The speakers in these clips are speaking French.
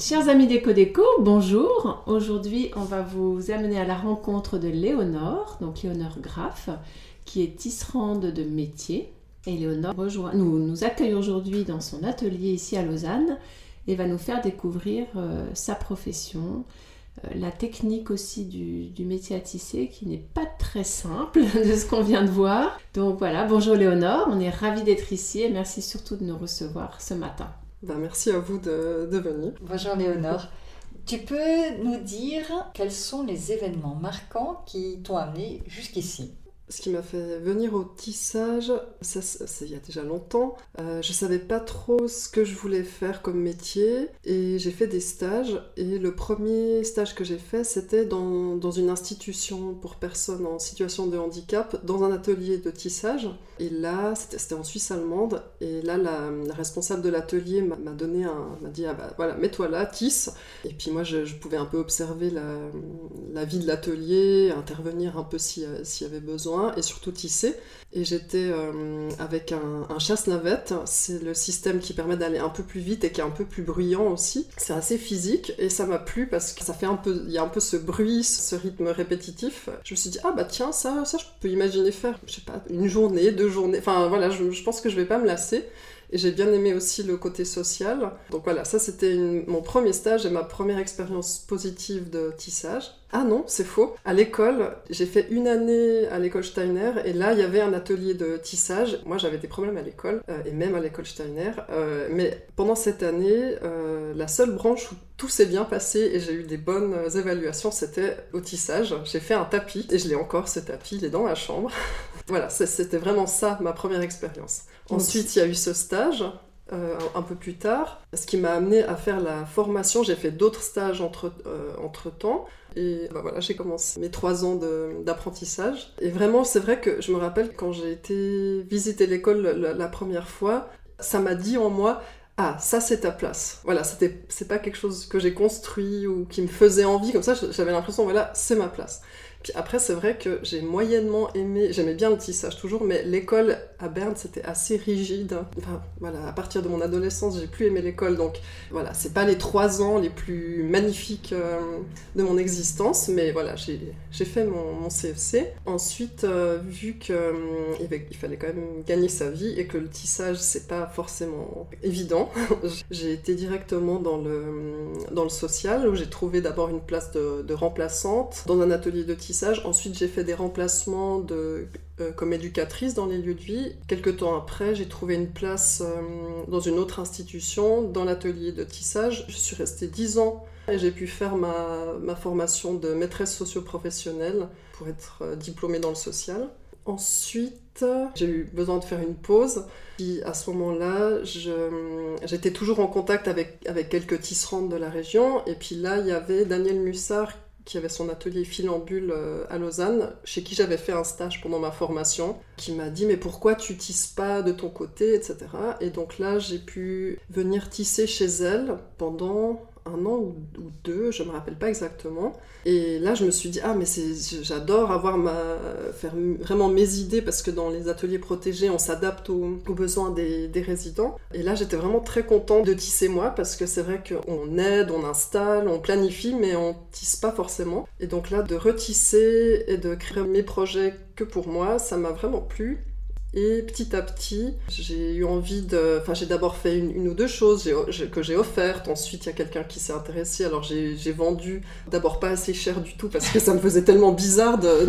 Chers amis Déco Déco, bonjour. Aujourd'hui, on va vous amener à la rencontre de Léonore, donc Léonore Graff, qui est tisserande de métier. Et Léonore rejoint, nous, nous accueille aujourd'hui dans son atelier ici à Lausanne et va nous faire découvrir euh, sa profession, euh, la technique aussi du, du, métier à tisser qui n'est pas très simple de ce qu'on vient de voir. Donc voilà, bonjour Léonore, on est ravis d'être ici et merci surtout de nous recevoir ce matin. Ben, merci à vous de, de venir. Bonjour Léonore. Tu peux nous dire quels sont les événements marquants qui t'ont amené jusqu'ici? Ce qui m'a fait venir au tissage, ça, c'est il y a déjà longtemps. Euh, je savais pas trop ce que je voulais faire comme métier et j'ai fait des stages. Et le premier stage que j'ai fait, c'était dans, dans, une institution pour personnes en situation de handicap, dans un atelier de tissage. Et là, c'était en Suisse allemande. Et là, la, responsable de l'atelier m'a donné un, m'a dit ah bah voilà, mets-toi là, tisse. Et puis moi, je, pouvais un peu observer la, la vie de l'atelier, intervenir un peu s'il y avait besoin et surtout tisser. Et j'étais euh, avec un, chasse-navette, c'est le système qui permet d'aller un peu plus vite et qui est un peu plus bruyant aussi. C'est assez physique et ça m'a plu parce que ça fait un peu, il y a un peu ce bruit, ce rythme répétitif. Je me suis dit, ah bah tiens, ça, ça je peux imaginer faire, je sais pas, une journée, deux journées, enfin voilà, je, je pense que je vais pas me lasser. Et j'ai bien aimé aussi le côté social. Donc voilà, ça c'était mon premier stage et ma première expérience positive de tissage. Ah non, c'est faux. À l'école, j'ai fait une année à l'école Steiner et là, il y avait un atelier de tissage. Moi, j'avais des problèmes à l'école euh, et même à l'école Steiner. Euh, mais pendant cette année, euh, la seule branche où tout s'est bien passé et j'ai eu des bonnes évaluations, c'était au tissage. J'ai fait un tapis et je l'ai encore ce tapis, il est dans ma chambre. voilà, c'était vraiment ça ma première expérience. Ensuite, il y a eu ce stage euh, un peu plus tard, ce qui m'a amené à faire la formation. J'ai fait d'autres stages entre, euh, entre temps. Et bah voilà, j'ai commencé mes trois ans d'apprentissage. Et vraiment, c'est vrai que je me rappelle quand j'ai été visiter l'école la, première fois, ça m'a dit en moi, ah, ça c'est ta place. Voilà, c'était, c'est pas quelque chose que j'ai construit ou qui me faisait envie, comme ça j'avais l'impression, voilà, c'est ma place. Puis après, c'est vrai que j'ai moyennement aimé, j'aimais bien le tissage toujours, mais l'école à Berne, c'était assez rigide. Enfin, voilà, à partir de mon adolescence, j'ai plus aimé l'école, donc voilà, c'est pas les trois ans les plus magnifiques euh, de mon existence, mais voilà, j'ai fait mon, mon, CFC. Ensuite, euh, vu qu'il euh, il fallait quand même gagner sa vie et que le tissage, c'est pas forcément évident, j'ai été directement dans le, dans le social, où j'ai trouvé d'abord une place de, de remplaçante dans un atelier de tissage Ensuite, j'ai fait des remplacements euh, comme éducatrice dans les lieux de vie. Quelques temps après, j'ai trouvé une place euh, dans une autre institution, dans l'atelier de tissage. Je suis restée 10 ans et j'ai pu faire ma, ma formation de maîtresse socio-professionnelle pour être euh, diplômée dans le social. Ensuite, j'ai eu besoin de faire une pause. Puis à ce moment-là, j'étais toujours en contact avec, avec quelques tisserandes de la région. Et puis là, il y avait Daniel Mussard qui avait son atelier filambule euh, à Lausanne, chez qui j'avais fait un stage pendant ma formation, qui m'a dit mais pourquoi tu tisses pas de ton côté, etc. Et donc là j'ai pu venir tisser chez elle pendant un an ou, deux, je me rappelle pas exactement. Et là, je me suis dit, ah, mais j'adore avoir ma, faire vraiment mes idées parce que dans les ateliers protégés, on s'adapte aux, besoins des, des, résidents. Et là, j'étais vraiment très contente de tisser moi parce que c'est vrai qu'on aide, on installe, on planifie, mais on tisse pas forcément. Et donc là, de retisser et de créer mes projets que pour moi, ça m'a vraiment plu. Et petit à petit, j'ai eu envie de. Enfin, j'ai d'abord fait une, ou deux choses que j'ai offertes. Ensuite, il y a quelqu'un qui s'est intéressé. Alors, j'ai vendu d'abord pas assez cher du tout parce que ça me faisait tellement bizarre de,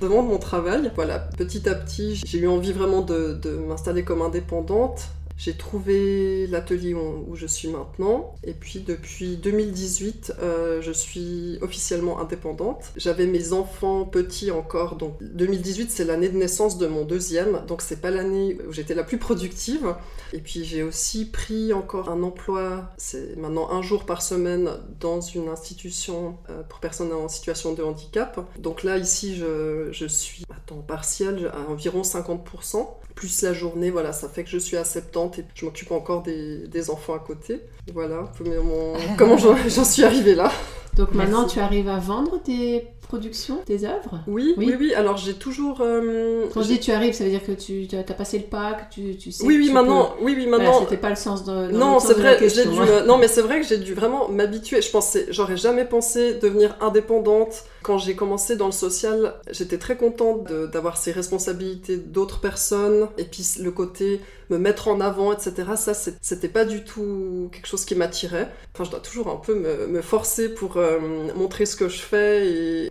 vendre mon travail. Voilà, petit à petit, j'ai eu envie vraiment de m'installer comme indépendante. J'ai trouvé l'atelier où, je suis maintenant. Et puis depuis 2018, euh, je suis officiellement indépendante. J'avais mes enfants petits encore. Donc 2018, c'est l'année de naissance de mon deuxième. Donc c'est pas l'année où j'étais la plus productive. Et puis j'ai aussi pris encore un emploi, c'est maintenant un jour par semaine dans une institution euh, pour personnes en situation de handicap. Donc là, ici, je suis à temps partiel, à environ 50%, plus la journée, voilà, ça fait que je suis à 70 et je m'occupe encore des, des enfants à côté. Voilà, mon- comment j'en j'en suis arrivée là? Donc maintenant, Merci. tu arrives à vendre tes productions, tes œuvres? Oui, Oui. oui, oui, alors j'ai toujours... euh, Quand je dis tu arrives, ça veut dire que tu as passé le pack, tu, tu sais. Oui, que oui, tu maintenant, oui, oui, Voilà, maintenant, c'était pas le sens de. dans Non, c'est vrai, j'ai dû, me- non, mais c'est vrai que j'ai dû vraiment m'habituer. Je pensais, j'aurais jamais pensé devenir indépendante. Quand j'ai commencé dans le social, j'étais très contente d'avoir ces responsabilités d'autres personnes et puis le côté me mettre en avant, etc. Ça, c'était pas du tout quelque chose qui m'attirait. Enfin, je dois toujours un peu me, me forcer pour euh, montrer ce que je fais et,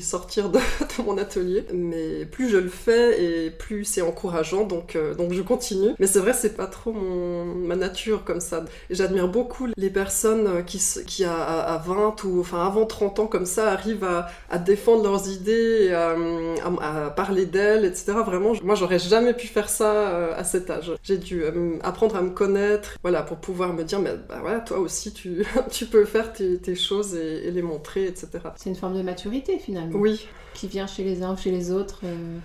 sortir de, mon atelier. Mais plus je le fais et plus c'est encourageant, donc, euh, donc je continue. Mais c'est vrai, c'est pas trop mon, ma nature comme ça. J'admire beaucoup les personnes qui, qui à, à- à 20 ou enfin avant 30 ans comme ça arrivent à, à défendre leurs idées, à, à- parler d'elles, etc. Vraiment, moi j'aurais jamais pu faire ça euh, à cet âge. J'ai dû euh, apprendre à me connaître, voilà, pour pouvoir me dire, mais bah voilà, toi aussi tu, tu peux faire tes, choses et les montrer, etc. C'est une forme de maturité finalement. Oui, Qui vient chez les uns ou chez les autres. euh,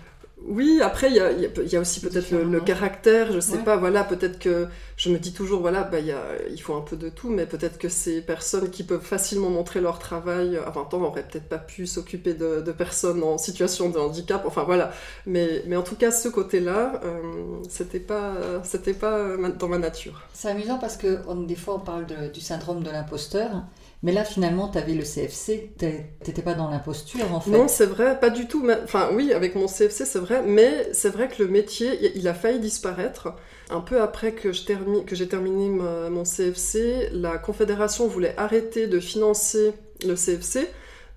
Oui, après, il y a, il y a- il y a aussi peut-être le, le Différemment. caractère, je sais Ouais. pas, voilà, peut-être que je me dis toujours, voilà, bah, il, y a, il faut un peu de tout, mais peut-être que ces personnes qui peuvent facilement montrer leur travail à 20 ans n'auraient peut-être pas pu s'occuper de, de personnes en situation de handicap, enfin voilà. Mais, mais en tout cas, ce côté-là, euh, c'était pas, c'était pas euh, ma- dans ma nature. C'est amusant parce que on- des fois on parle de- du syndrome de l'imposteur, mais là finalement tu avais le CFC, t'étais pas dans l'imposture en fait. Non, c'est vrai, pas du tout. Enfin, oui, avec mon CFC, c'est vrai, mais c'est vrai que le métier, il- a failli disparaître. Un peu après que j'ai terminé mon CFC, la Confédération voulait arrêter de financer le CFC.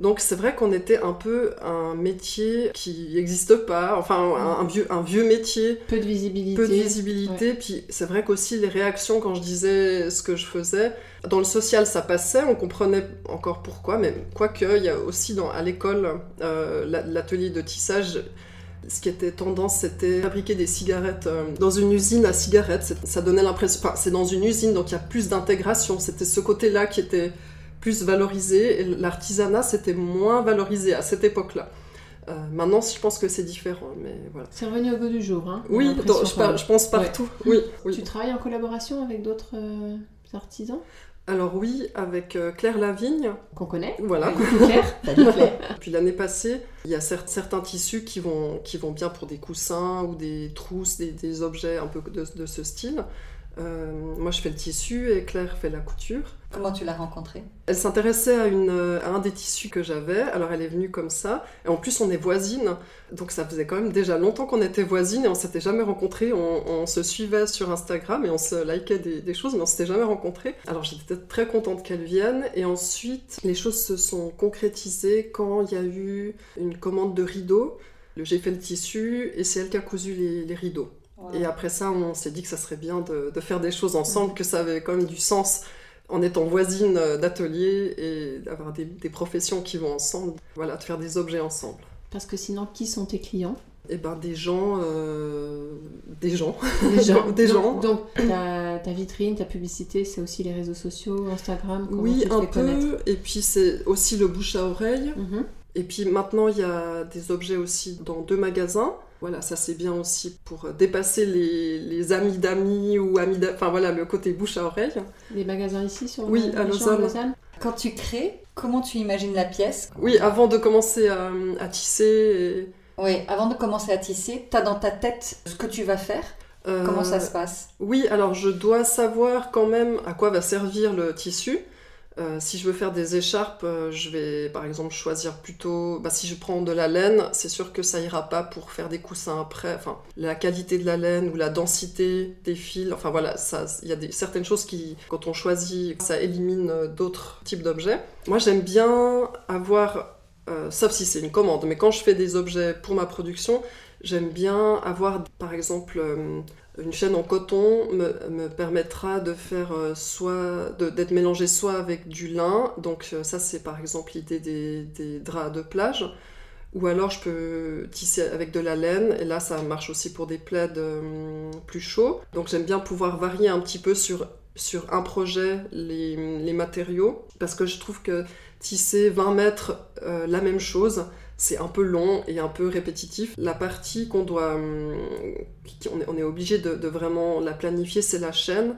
Donc c'est vrai qu'on était un peu un métier qui n'existe pas, enfin un, un vieux, un vieux métier Peu de visibilité. peu de visibilité. Puis c'est vrai qu'aussi les réactions quand je disais ce que je faisais, dans le social ça passait, on comprenait encore pourquoi, mais quoique il y a aussi dans, à l'école euh, la- l'atelier de tissage. Ce qui était tendance, c'était fabriquer des cigarettes euh, dans une usine à cigarettes. Ça donnait l'impression. Enfin, c'est dans une usine, donc il y a plus d'intégration. C'était ce côté-là qui était plus valorisé. Et l'artisanat, c'était moins valorisé à cette époque-là. Euh, maintenant, je pense que c'est différent, mais voilà. C'est revenu au goût du jour. Hein, Oui, je, par- pense partout. Oui, oui. Tu travailles en collaboration avec d'autres euh, artisans? Alors oui, avec euh, Claire Lavigne, qu'on connaît voilà. Claire. Claire. Puis l'année passée, il y a cer- certains tissus qui vont, qui vont bien pour des coussins ou des trousses, des, des objets un peu de, de ce style. Euh, moi, je fais le tissu et Claire fait la couture. Comment tu l'as rencontrée? Elle s'intéressait à, une, à un des tissus que j'avais, alors elle est venue comme ça. Et en plus, on est voisines, donc ça faisait quand même déjà longtemps qu'on était voisines et on s'était jamais rencontrés. On, on se suivait sur Instagram et on se likait des, des choses, mais on s'était jamais rencontrés. Alors j'étais très contente qu'elle vienne. Et ensuite, les choses se sont concrétisées quand il y a eu une commande de rideaux. J'ai fait le tissu et c'est elle qui a cousu les, les rideaux. Et après ça, on s'est dit que ça serait bien de, de faire des choses ensemble, que ça avait quand même du sens en étant voisine euh, d'atelier et d'avoir des, des professions qui vont ensemble. Voilà, de faire des objets ensemble. Parce que sinon, qui sont tes clients? Et ben des gens, euh, des gens. Des gens. Des gens. Donc, ta, ta vitrine, ta publicité, c'est aussi les réseaux sociaux, Instagram oui, un peu. Et puis c'est aussi le bouche à oreille. Mhm. Et puis maintenant, il y a des objets aussi dans deux magasins. Voilà, ça c'est bien aussi pour dépasser les, les amis d'amis ou amis d'a- Enfin voilà, le côté bouche à oreille. Les magasins ici sur Oui, le- à Lausanne. Quand tu crées, comment tu imagines la pièce? Oui, avant de commencer à, à tisser. et- Oui, avant de commencer à tisser, tu as dans ta tête ce que tu vas faire? euh, Comment ça se passe? Oui, alors je dois savoir quand même à quoi va servir le tissu. Euh, si je veux faire des écharpes, euh, je vais par exemple choisir plutôt. Bah, si je prends de la laine, c'est sûr que ça ira pas pour faire des coussins après. Enfin, la qualité de la laine ou la densité des fils. Enfin voilà, il y a des, certaines choses qui, quand on choisit, ça élimine euh, d'autres types d'objets. Moi, j'aime bien avoir, sauf si c'est une commande, mais quand je fais des objets pour ma production, J'aime bien avoir, par exemple, une chaîne en coton me, me permettra de faire euh, soit d'être mélangé soit avec du lin, donc euh, ça c'est par exemple l'idée des, draps de plage, ou alors je peux tisser avec de la laine, et là ça marche aussi pour des plaids euh, plus chauds. Donc j'aime bien pouvoir varier un petit peu sur, un projet les, matériaux, parce que je trouve que tisser 20 mètres la même chose, c'est un peu long et un peu répétitif. La partie qu'on doit, hum, on est, on est obligé de, vraiment la planifier, c'est la chaîne.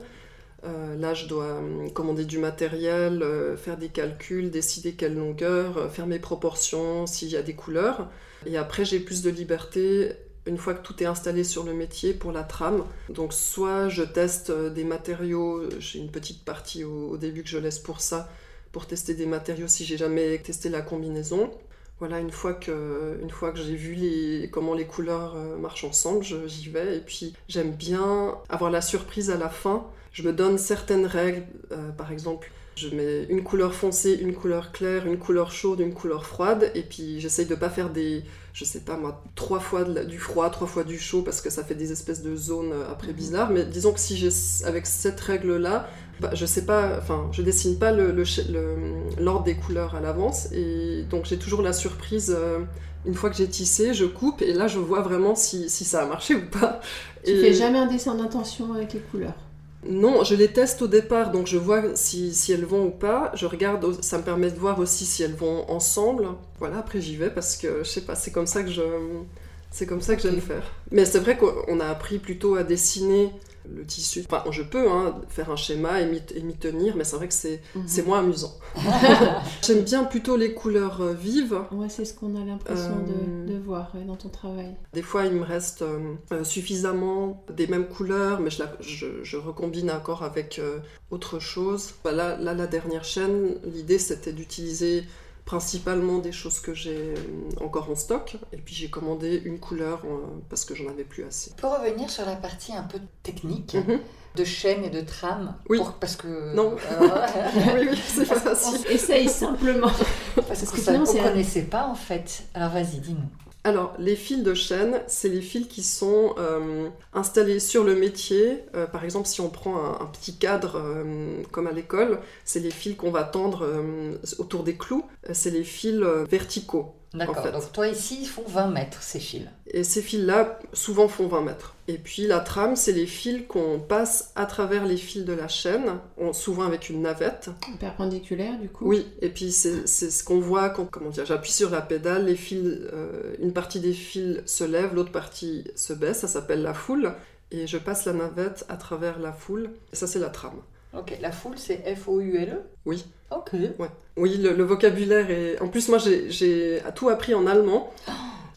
Euh, là, je dois hum, commander du matériel, euh, faire des calculs, décider quelle longueur, euh, faire mes proportions, s'il y a des couleurs. Et après, j'ai plus de liberté une fois que tout est installé sur le métier pour la trame. Donc, soit je teste des matériaux, j'ai une petite partie au début que je laisse pour ça, pour tester des matériaux si j'ai jamais testé la combinaison. Voilà, une fois que, une fois que j'ai vu les, comment les couleurs euh, marchent ensemble, j'y vais. Et puis j'aime bien avoir la surprise à la fin. Je me donne certaines règles. euh, par exemple, je mets une couleur foncée, une couleur claire, une couleur chaude, une couleur froide. Et puis j'essaye de pas faire des, je sais pas moi, trois fois de du froid, trois fois du chaud, parce que ça fait des espèces de zones euh, après bizarres. Mais disons que si j'ai, avec cette règle-là, bah, je sais pas, enfin, je dessine pas le- le ch- le- l'ordre des couleurs à l'avance, et donc j'ai toujours la surprise. euh, une fois que j'ai tissé, je coupe, et là je vois vraiment si, si ça a marché ou pas. Tu Et- fais jamais un dessin d'intention avec les couleurs? Non, je les teste au départ, donc je vois si, si elles vont ou pas. Je regarde, ça me permet de voir aussi si elles vont ensemble. Voilà, après j'y vais parce que je sais pas, c'est comme ça que je, c'est comme ça que j'aime faire. Mais c'est vrai qu'on a appris plutôt à dessiner le tissu. Enfin, je peux hein, faire un schéma et m'y tenir, mais c'est vrai que c'est Mhm. c'est moins amusant. J'aime bien plutôt les couleurs euh, vives. Ouais, c'est ce qu'on a l'impression Euh, de, de voir ouais, dans ton travail. Des fois, il me reste euh, euh, suffisamment des mêmes couleurs, mais je, la- je- je recombine encore avec euh, autre chose. Bah, là, là, la dernière chaîne, l'idée c'était d'utiliser principalement des choses que j'ai euh, encore en stock. Et puis j'ai commandé une couleur euh, parce que j'en avais plus assez. Pour revenir sur la partie un peu technique, Mhm. de chaîne et de trame, Oui. pour- parce que... Non. Alors, oui, oui, c'est pas facile. Essaye simplement. parce Parce que que ça, sinon, on c'est- connaissait pas en fait. Alors vas-y, dis-nous. Alors, les fils de chaîne, c'est les fils qui sont euh, installés sur le métier. Euh, par exemple, si on prend un, petit cadre euh, comme à l'école, c'est les fils qu'on va tendre autour des clous. C'est les fils verticaux. D'accord, En fait. donc toi ici, ils font 20 mètres ces fils. Et ces fils-là, souvent, font 20 mètres. Et puis, la trame, c'est les fils qu'on passe à travers les fils de la chaîne, on- souvent avec une navette. Perpendiculaire, du coup. Oui, et puis c'est c'est ce qu'on voit quand comment dire, j'appuie sur la pédale, les fils, euh, une partie des fils se lève, l'autre partie se baisse, ça s'appelle la foule, et je passe la navette à travers la foule, et ça c'est la trame. Ok, la foule, c'est F-O-U-L-E Oui. Ok. Oui, le, le vocabulaire est... En plus, moi j'ai- tout appris en allemand.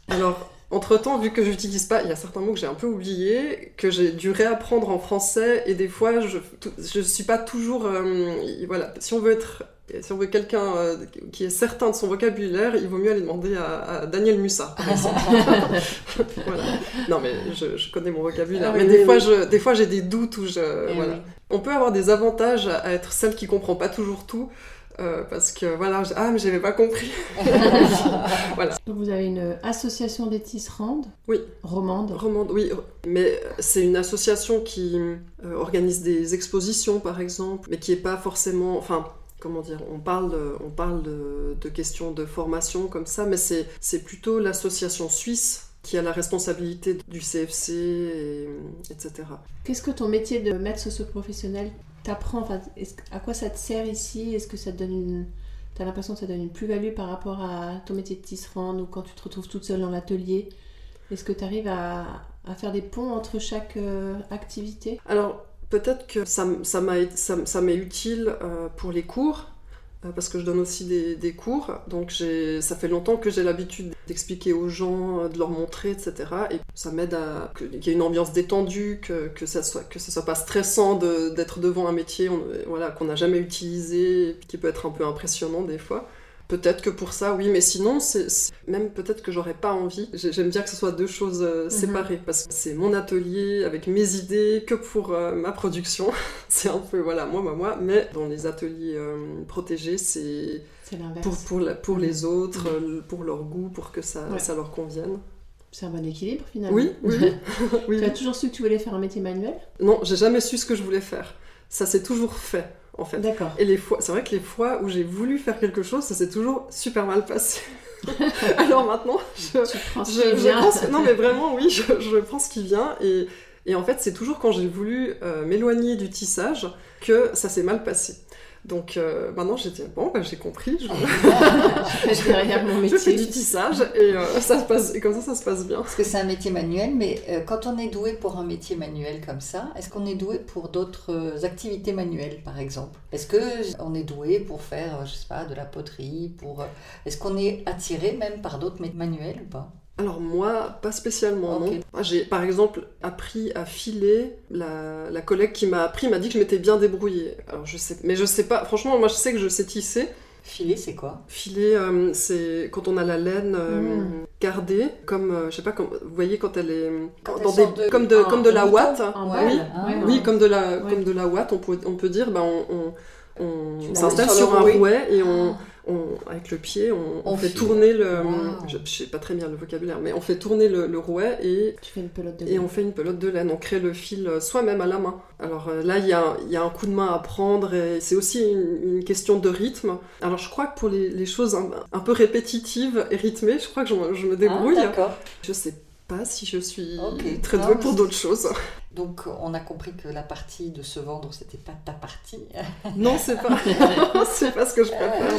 Alors, entre-temps, vu que j'utilise pas, il y a certains mots que j'ai un peu oubliés, que j'ai dû réapprendre en français, et des fois, je, je suis pas toujours... euh, voilà, si on veut être... Si on veut quelqu'un euh, qui est certain de son vocabulaire, il vaut mieux aller demander à, à Daniel Mussard, par exemple. Voilà. Non, mais je, je connais mon vocabulaire. Ah oui, mais des oui, fois, je, des fois, j'ai des doutes où je... Eh voilà. On peut avoir des avantages à être celle qui comprend pas toujours tout, euh, parce que voilà, je- ah mais j'avais pas compris. Donc vous avez une association des tisserandes. Oui. Romande. Romande, oui, mais c'est une association qui euh, organise des expositions par exemple, mais qui est pas forcément, enfin. Comment dire On parle, de, on parle de, de questions de formation comme ça, mais c'est c'est plutôt l'association suisse qui a la responsabilité du CFC, et, etc. Qu'est-ce que ton métier de maître socio-professionnel t'apprend enfin, À quoi ça te sert ici? Est-ce que ça te donne une... T'as l'impression que ça donne une plus-value par rapport à ton métier de tisserande ou quand tu te retrouves toute seule dans l'atelier? Est-ce que tu arrives à, à faire des ponts entre chaque euh, activité? Alors, peut-être que ça, ça m'a été- ça m- ça m'est utile euh, pour les cours, parce que je donne aussi des, cours. Donc, ça fait longtemps que j'ai l'habitude d'expliquer aux gens, euh, de leur montrer, etc. Et ça m'aide à qu'il y ait une ambiance détendue, que, que ça soit que ça soit pas stressant d'être devant un métier voilà, qu'on n'a jamais utilisé, qui peut être un peu impressionnant des fois. Peut-être que pour ça, oui, mais sinon, c'est c'est- même peut-être que j'aurais pas envie. J'ai- J'aime bien que ce soit deux choses euh, séparées, parce que c'est mon atelier avec mes idées que pour euh, ma production. c'est un peu, voilà, moi, moi, moi. Mais dans les ateliers euh, protégés, c'est C'est pour, pour, la- pour les autres, euh, pour leur goût, pour que ça, Ouais. ça leur convienne. C'est un bon équilibre finalement. Oui, oui, oui. tu as toujours su que tu voulais faire un métier manuel? Non, j'ai jamais su ce que je voulais faire. Ça s'est toujours fait, en fait. D'accord. Et les fois, c'est vrai que les fois où j'ai voulu faire quelque chose, ça s'est toujours super mal passé. Alors maintenant, je, Tu je, je pense, non mais vraiment oui, je, je prends ce qui vient et, et en fait c'est toujours quand j'ai voulu euh, m'éloigner du tissage que ça s'est mal passé. Donc euh, maintenant j'ai dit bon bah, j'ai compris, je, Je fais derrière mon je fais métier. du tissage et euh, ça se passe et comme ça ça se passe bien. Parce que c'est un métier manuel, mais euh, quand on est doué pour un métier manuel comme ça, est-ce qu'on est doué pour d'autres euh, activités manuelles, par exemple? Est-ce que on est doué pour faire, je sais pas, de la poterie pour... Est-ce qu'on est attiré même par d'autres métiers manuels ou pas? Alors moi pas spécialement non. J'ai par exemple appris à filer. La, la collègue qui m'a appris m'a dit que je m'étais bien débrouillée. Alors je sais, mais je sais pas. Franchement moi je sais que je sais tisser. Filer, c'est quoi? Filer, euh, c'est quand on a la laine euh, Mm. gardée, comme, euh, je sais pas, comme, vous voyez quand elle est, Quand dans elle des- de- comme de, en- comme de la ouate. Balle. Ah. Oui, comme de la, Ouais. comme de la ouate, on peut, on peut dire, ben on, on, s'installe sur, un rouet. rouet et on, on- avec le pied, on, fait file. tourner le, Wow. je, je sais pas très bien le vocabulaire, mais on fait tourner le, le rouet et Tu fais une pelote de et on fait une pelote de laine, on crée le fil soi-même à la main. Alors euh, là, il y a, il y a un coup de main à prendre et c'est aussi une, une question de rythme. Alors je crois que pour les, les choses un, un peu répétitives et rythmées, je crois que je, me- je me débrouille. Ah, je sais pas si je suis très douée pour d'autres choses. Donc on a compris que la partie de se vendre, c'était pas ta partie. Non, c'est pas, c'est pas ce que je préfère.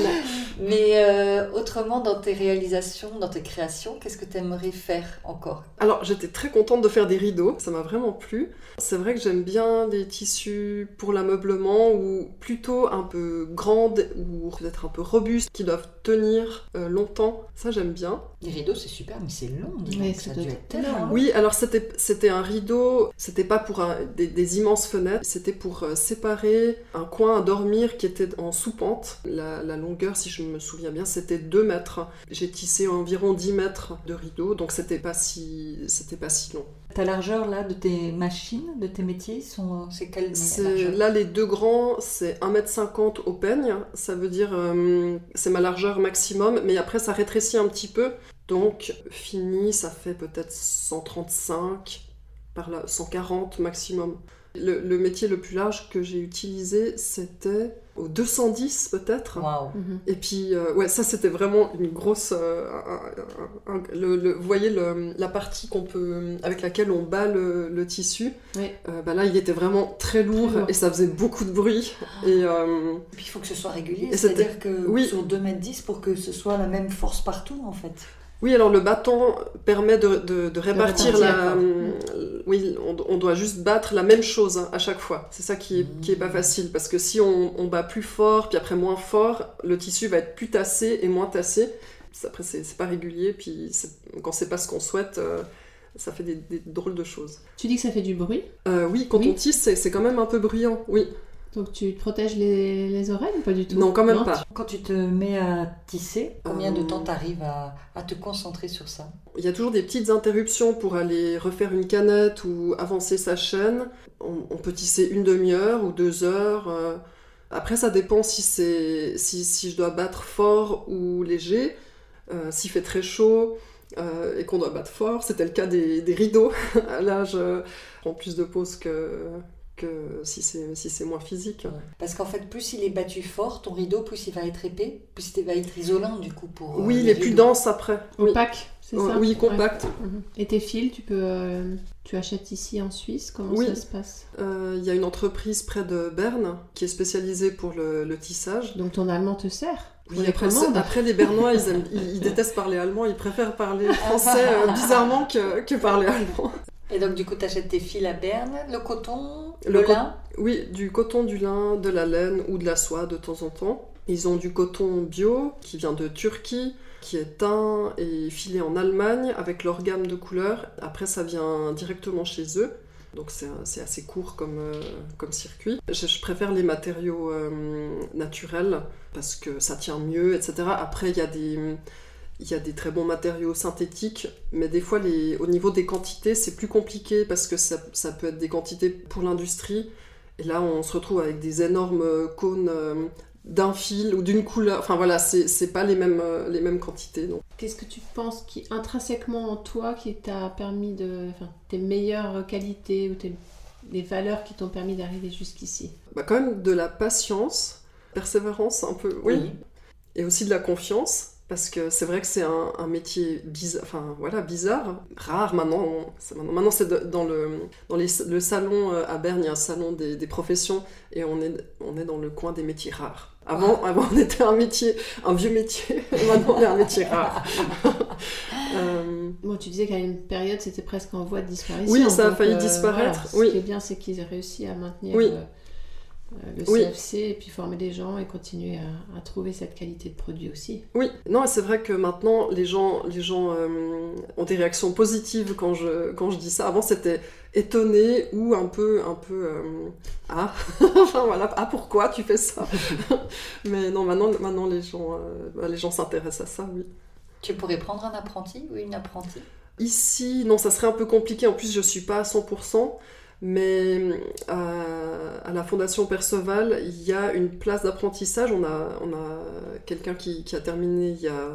Mais euh, autrement, dans tes réalisations, dans tes créations, qu'est-ce que tu aimerais faire encore? Alors j'étais très contente de faire des rideaux, ça m'a vraiment plu. C'est vrai que j'aime bien les tissus pour l'ameublement ou plutôt un peu grandes ou peut-être un peu robustes qui doivent tenir euh, longtemps. Ça j'aime bien. Les rideaux, c'est super, mais c'est long. dis donc, ça doit être tellement. Oui, alors c'était c'était un rideau, c'était pas pour un- des, des immenses fenêtres, c'était pour euh, séparer un coin à dormir qui était en sous-pente. La, la longueur, si je me souviens bien, c'était 2 mètres. J'ai tissé environ 10 mètres de rideau, donc c'était pas si c'était pas si long. Ta largeur là de tes machines, de tes métiers, sont c'est quelle C'est- largeur? Là, les deux grands, c'est 1m50 au peigne. Ça veut dire, euh, c'est ma largeur maximum, mais après, ça rétrécit un petit peu. Donc, fini, ça fait peut-être 135, par là, 140 maximum. Le, le métier le plus large que j'ai utilisé, c'était au 210 peut-être. Waouh. Mhm. Et puis, euh, ouais, ça c'était vraiment une grosse. euh, un- un- un- le, le- vous voyez le- la partie qu'on peut, avec laquelle on bat le, le tissu. Oui. Euh, bah là, il était vraiment très lourd, Très lourd. et ça faisait beaucoup de bruit. Et euh, Et puis il faut que ce soit régulier, c'est-à-dire que oui. sur 2m10 pour que ce soit la même force partout en fait. oui, alors le bâton permet de, de- de répartir répartir, la. Oui, on, on doit juste battre la même chose hein, à chaque fois. C'est ça qui est, qui est pas Mm. facile, parce que si on, on bat plus fort, puis après moins fort, le tissu va être plus tassé et moins tassé. Après, c'est pas régulier, puis quand c'est pas ce qu'on souhaite, euh, ça fait des, des drôles de choses. Tu dis que ça fait du bruit, Euh, oui, quand Oui. on tisse, c'est quand même un peu bruyant, oui. Donc tu te protèges les, les oreilles ou pas du tout Non, quand même pas. Quand tu te mets à tisser, combien de Euh. temps tu arrives à, à te concentrer sur ça? Il y a toujours des petites interruptions pour aller refaire une canette ou avancer sa chaîne. On, on peut tisser une demi-heure ou deux heures. euh. Après, ça dépend si, c'est- si, si je dois battre fort ou léger. Euh, S'il fait très chaud euh, et qu'on doit battre fort, c'était le cas des, des rideaux. Là, je prends plus de pause que, que si c'est si c'est moins physique. Parce qu'en fait, plus il est battu fort, ton rideau, plus il va être épais, plus il va être isolant du coup pour. euh, Oui, il les est plus dense après. Opaque, ça oui compact. Mhm. Et tes fils, tu peux, euh, tu achètes ici en Suisse Comment Oui. ça se passe? Euh, Il y a une entreprise près de Berne qui est spécialisée pour le, le tissage. Donc ton allemand te sert Oui, après, les Bernois, ils, aiment- ils- ils détestent parler allemand, ils préfèrent parler français euh, bizarrement que, que parler allemand. Et donc du coup, tu achètes tes fils à Berne, le coton, le, Le co- lin. Oui, du coton, du lin, de la laine ou de la soie de temps en temps. Ils ont du coton bio qui vient de Turquie, qui est teint et filé en Allemagne avec leur gamme de couleurs. Après, ça vient directement chez eux. Donc c'est c'est assez court comme, euh, comme circuit. Je, je préfère les matériaux euh, naturels parce que ça tient mieux, etc. Après, il y a des... Il y a des très bons matériaux synthétiques, mais des fois, les, au niveau des quantités, c'est plus compliqué parce que ça, ça peut être des quantités pour l'industrie. Et là, on se retrouve avec des énormes cônes euh, d'un fil ou d'une couleur. Enfin voilà, c'est pas les mêmes, euh, les mêmes quantités. Qu'est-ce que tu penses qui, intrinsèquement en toi, qui t'a permis de. Enfin, tes meilleures qualités ou tes, les valeurs qui t'ont permis d'arriver jusqu'ici? Bah, quand même de la patience, persévérance un peu, oui, et aussi de la confiance. Parce que c'est vrai que c'est un, un métier bizarre, enfin voilà, bizarre, rare maintenant. c'est- Maintenant, maintenant, c'est dans, le, dans les- le salon euh, à Berne, il y a un salon des, des professions et on est, on est dans le coin des métiers rares. Avant, avant on était un métier, un vieux métier, maintenant on est un métier rare. Euh, Bon, tu disais qu'à une période, c'était presque en voie de disparition. Oui, ça a failli euh, disparaître, voilà. oui. Ce qui est bien, c'est qu'ils aient réussi à maintenir Oui. Le Oui. CFC et puis former des gens et continuer à, à trouver cette qualité de produit aussi. Oui, non, c'est vrai que maintenant les gens, les gens euh, ont des réactions positives quand je, quand je dis ça. Avant c'était étonné ou un peu, un peu euh, ah, enfin voilà, ah pourquoi tu fais ça? Mais non, maintenant, maintenant les gens, euh, bah, les gens s'intéressent à ça, oui. Tu pourrais prendre un apprenti ou une apprentie? Ici, non, ça serait un peu compliqué. En plus, je suis pas à 100%. Mais euh, à la Fondation Perceval, il y a une place d'apprentissage. On a, on a quelqu'un qui, a terminé il y a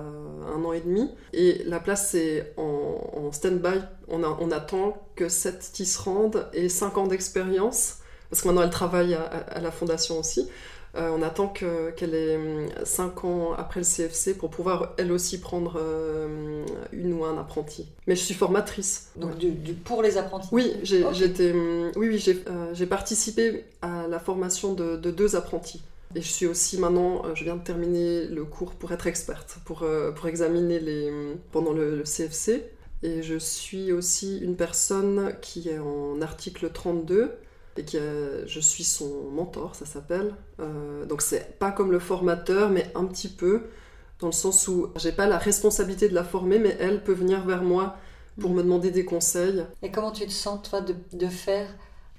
un an et demi. Et la place est en, stand-by. On, attend que cette tisserande ait 5 ans d'expérience. Parce que maintenant, elle travaille à la Fondation aussi. Euh, on attend que- qu'elle ait 5 ans après le CFC pour pouvoir elle aussi prendre euh, une ou un apprenti. Mais je suis formatrice. Donc du, du- pour les apprentis Oui, j'ai hum, oui, oui, j'ai euh, participé à la formation de, de deux apprentis. Et je suis aussi maintenant, je viens de terminer le cours pour être experte, pour, pour examiner les, hum, pendant le, le CFC. Et je suis aussi une personne qui est en article 32 et qui a- je suis son mentor, ça s'appelle. Euh, donc c'est pas comme le formateur, mais un petit peu, dans le sens où j'ai pas la responsabilité de la former, mais elle peut venir vers moi pour me demander des conseils. Et comment tu te sens, toi, de, de faire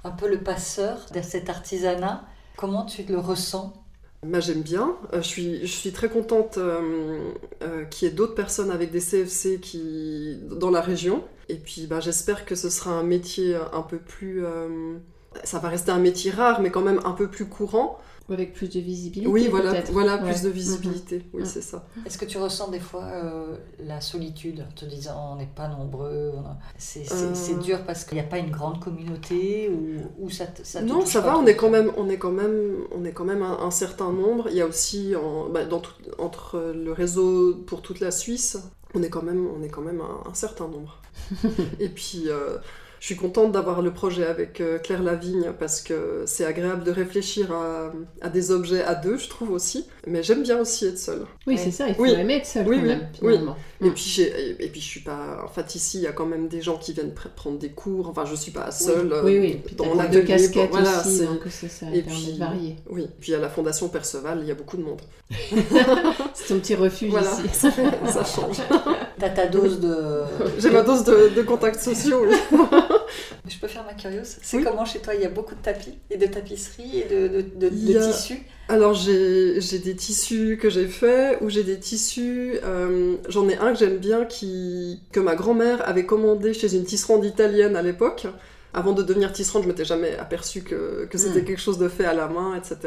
un peu le passeur de cet artisanat? Comment tu le ressens? Moi j'aime bien, Euh, je, suis, je suis très contente euh, euh, qu'il y ait d'autres personnes avec des CFC qui, dans la région. Et puis bah, j'espère que ce sera un métier un peu plus... ça va rester un métier rare, mais quand même un peu plus courant. Ou avec plus de visibilité. Oui, voilà, voilà Ouais. plus de visibilité. Oui, Mhm. c'est ça. Est-ce que tu ressens des fois euh, la solitude en te disant on n'est pas nombreux a- C'est Euh. c'est dur parce qu'il n'y a pas une grande communauté ou, ou ça, te- ça te non, ça va, on est quand même, on est quand même, on est quand même un, un certain nombre. Il y a aussi, en- bah, dans tout- entre le réseau pour toute la Suisse, on est quand même, on est quand même un, un certain nombre. Et puis, euh, je suis contente d'avoir le projet avec euh, Claire Lavigne parce que c'est agréable de réfléchir à, à des objets à deux, je trouve aussi. Mais j'aime bien aussi être seule. Oui, Ouais. c'est ça, il faut Oui. aimer être seul Oui, quand oui, même, oui. finalement. Et Mm. puis, et, et puis je suis pas. En fait, ici, il y a quand même des gens qui viennent pr- prendre des cours. Enfin, je suis pas seule euh, Oui, oui, puis mon tes deux casquettes voilà, aussi, c'est- donc ça, ça Et puis, de varier. oui. Puis à la Fondation Perceval, il y a beaucoup de monde. C'est ton petit refuge Voilà, ici. ça, ça change. T'as ta dose de... J'ai ma dose de, de contacts sociaux. oui. Je peux faire ma curieuse C'est Oui. comment chez toi Il y a beaucoup de tapis et de tapisseries et de, de, de- de Il y a- tissus? Alors j'ai j'ai des tissus que j'ai faits ou j'ai des tissus. euh, J'en ai un que j'aime bien qui que ma grand-mère avait commandé chez une tisserande italienne à l'époque. Avant de devenir tisserande, je m'étais jamais aperçu que, que c'était Mm. quelque chose de fait à la main, etc.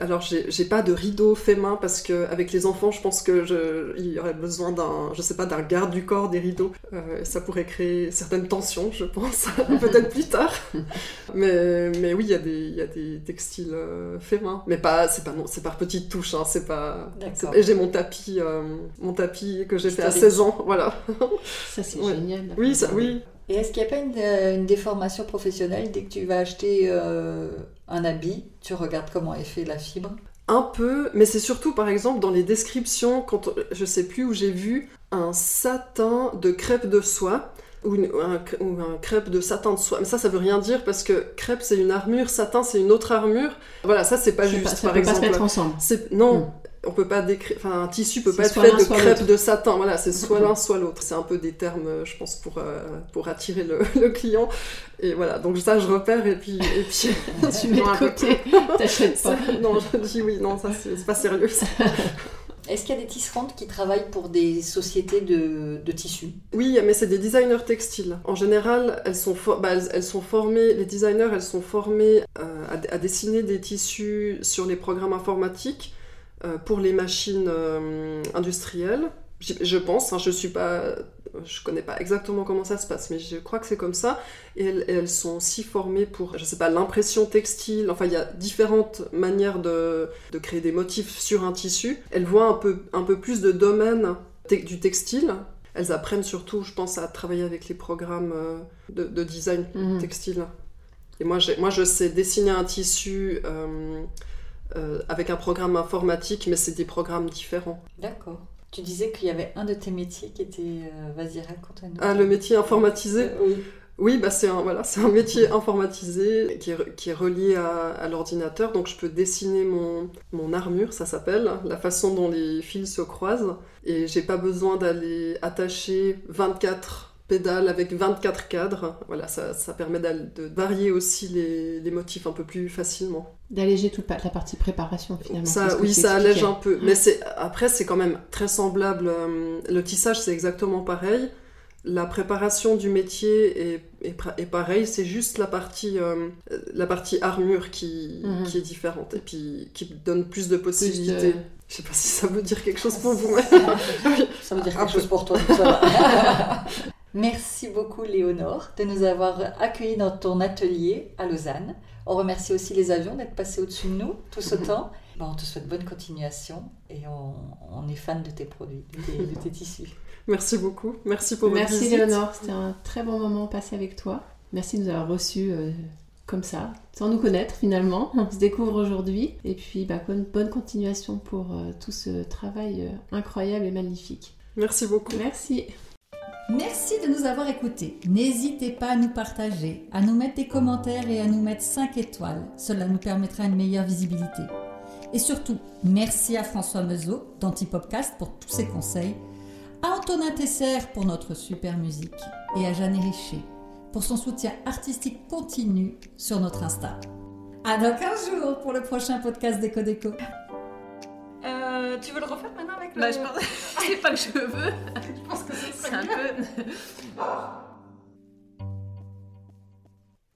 Alors j'ai pas de rideau fait main parce que avec les enfants, je pense que je, il y aurait besoin d'un, je sais pas, d'un garde du corps des rideaux. Euh, ça pourrait créer certaines tensions, je pense, peut-être plus tard. Mais, mais oui, il y a des, y a des textiles euh, faits main. Mais pas, c'est pas, non, c'est par petites touches, hein, c'est pas. Et j'ai mon tapis, euh, mon tapis que j'ai fait à Historique. 16 ans, voilà. Ça, c'est Ouais. génial. Oui, ça, oui. Et est-ce qu'il n'y a pas une, euh, une déformation professionnelle dès que tu vas acheter euh, un habit Tu regardes comment est fait la fibre? Un peu, mais c'est surtout par exemple dans les descriptions, quand je sais plus où j'ai vu un satin de crêpe de soie ou, une- un, ou un crêpe de satin de soie. Mais ça, ça veut rien dire parce que crêpe c'est une armure, satin c'est une autre armure. Voilà, ça c'est pas juste pas- ça par peut pas se mettre ensemble. Non, Mm. On peut pas décrire. Enfin, un tissu peut pas être fait de crêpe de satin. Voilà, c'est soit l'un, soit l'autre. C'est un peu des termes, euh, je pense, pour euh, pour attirer le, le client. Et voilà, donc ça je repère et puis et puis. tu mets de côté, t'achètes pas. non, je dis oui, non, ça c'est c'est pas sérieux. ça. Est-ce qu'il y a des tisserandes qui travaillent pour des sociétés de, de tissus? Oui, mais c'est des designers textiles. En général, elles sont, for- bah, elles, elles sont formées, les designers, elles sont formées euh, à, à dessiner des tissus sur les programmes informatiques. Euh, pour les machines euh, industrielles. Je, pense, hein, je suis pas, je connais pas exactement comment ça se passe, mais je crois que c'est comme ça. Et elles, sont aussi formées pour, je sais pas, l'impression textile. Enfin, il y a différentes manières de, de créer des motifs sur un tissu. Elles voient un peu, un peu plus de domaines te- du textile. Elles apprennent surtout, je pense, à travailler avec les programmes euh, de, de design Mhm. textile. Et moi, moi, je sais dessiner un tissu euh, euh, avec un programme informatique, mais c'est des programmes différents. D'accord. Tu disais qu'il y avait un de tes métiers qui était. euh, Vas-y, raconte-nous. Ah, le métier informatisé Euh, oui. Oui, bah c'est un, voilà, un métier informatisé qui est, re- qui est relié à, à l'ordinateur. Donc, je peux dessiner mon, mon armure, ça s'appelle, la façon dont les fils se croisent. Et j'ai pas besoin d'aller attacher 24 pédales avec 24 cadres. Voilà, ça, ça permet de varier aussi les, les motifs un peu plus facilement. D'alléger toute la partie préparation finalement. Ça, oui, ça allège un peu. Ouais. Mais c'est après, c'est quand même très semblable. euh, Le tissage, c'est exactement pareil. La préparation du métier est, est, pareil. C'est juste la partie, euh, la partie armure qui, Mhm. qui est différente et puis qui donne plus de possibilités. de- Je sais pas si ça veut dire quelque chose pour vous. mais- Ça veut dire quelque chose pour toi. ça va. Merci beaucoup Léonore de nous avoir accueillis dans ton atelier à Lausanne. On remercie aussi les avions d'être passés au-dessus de nous tout ce temps. Bon, on te souhaite bonne continuation et on, on est fan de tes produits, de tes, de tes tissus. Merci beaucoup. Merci pour votre Merci visite. Léonore, c'était un très bon moment passé avec toi. Merci de nous avoir reçus euh, comme ça, sans nous connaître finalement. On se découvre aujourd'hui. Et puis bah, bonne, bonne continuation pour euh, tout ce travail euh, incroyable et magnifique. Merci beaucoup. Merci. Merci de nous avoir écoutés. N'hésitez pas à nous partager, à nous mettre des commentaires et à nous mettre 5 étoiles. Cela nous permettra une meilleure visibilité. Et surtout, merci à François Meuseau d'Antipopcast pour tous ses conseils, à Antonin Tesser pour notre super musique et à Jeanne Richer pour son soutien artistique continu sur notre Insta. À dans 15 jours pour le prochain podcast d'Eco Déco. Euh, tu veux le refaire maintenant avec le... Bah, je pense... c'est pas que je veux. je pense que ce C'est un peu.